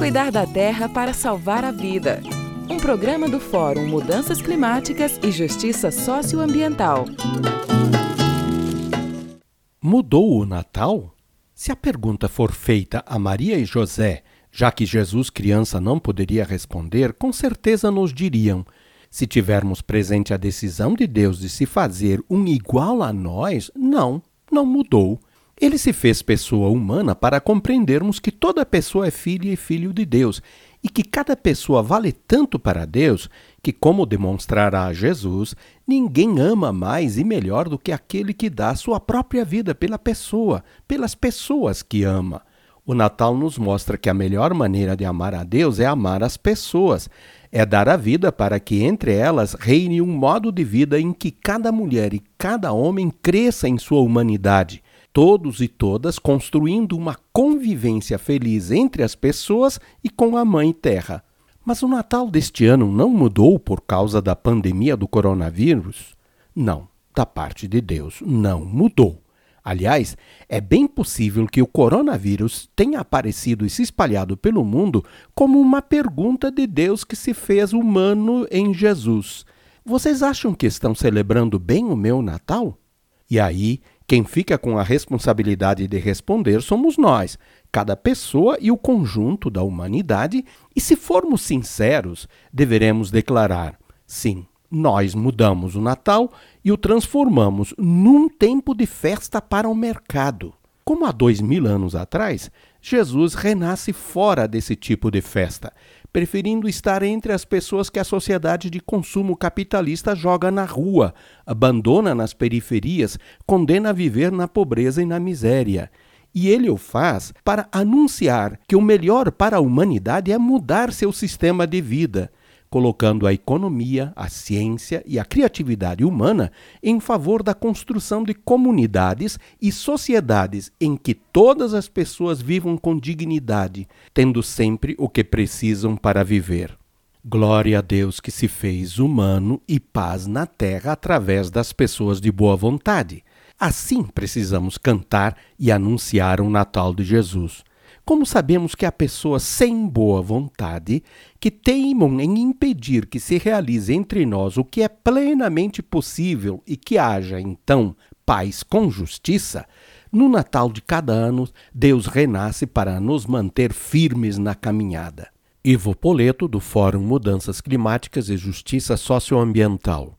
Cuidar da terra para salvar a vida. Um programa do Fórum Mudanças Climáticas e Justiça Socioambiental. Mudou o Natal? Se a pergunta for feita a Maria e José, já que Jesus criança não poderia responder, com certeza nos diriam: se tivermos presente a decisão de Deus de se fazer um igual a nós, não, não mudou. Ele se fez pessoa humana para compreendermos que toda pessoa é filha e filho de Deus e que cada pessoa vale tanto para Deus que, como demonstrará Jesus, ninguém ama mais e melhor do que aquele que dá sua própria vida pela pessoa, pelas pessoas que ama. O Natal nos mostra que a melhor maneira de amar a Deus é amar as pessoas, é dar a vida para que entre elas reine um modo de vida em que cada mulher e cada homem cresça em sua humanidade todos e todas construindo uma convivência feliz entre as pessoas e com a Mãe Terra. Mas o Natal deste ano não mudou por causa da pandemia do coronavírus? Não, da parte de Deus, não mudou. Aliás, é bem possível que o coronavírus tenha aparecido e se espalhado pelo mundo como uma pergunta de Deus que se fez humano em Jesus. Vocês acham que estão celebrando bem o meu Natal? E aí quem fica com a responsabilidade de responder somos nós, cada pessoa e o conjunto da humanidade, e se formos sinceros, deveremos declarar: sim, nós mudamos o Natal e o transformamos num tempo de festa para o mercado. Como há dois mil anos atrás, Jesus renasce fora desse tipo de festa preferindo estar entre as pessoas que a sociedade de consumo capitalista joga na rua, abandona nas periferias, condena a viver na pobreza e na miséria. E ele o faz para anunciar que o melhor para a humanidade é mudar seu sistema de vida, colocando a economia, a ciência e a criatividade humana em favor da construção de comunidades e sociedades em que todas as pessoas vivam com dignidade, tendo sempre o que precisam para viver. Glória a Deus que se fez humano e paz na terra através das pessoas de boa vontade. Assim precisamos cantar e anunciar o Natal de Jesus. Como sabemos que há pessoas sem boa vontade que teimam em impedir que se realize entre nós o que é plenamente possível e que haja, então, paz com justiça, no Natal de cada ano, Deus renasce para nos manter firmes na caminhada. Ivo Poleto, do Fórum Mudanças Climáticas e Justiça Socioambiental.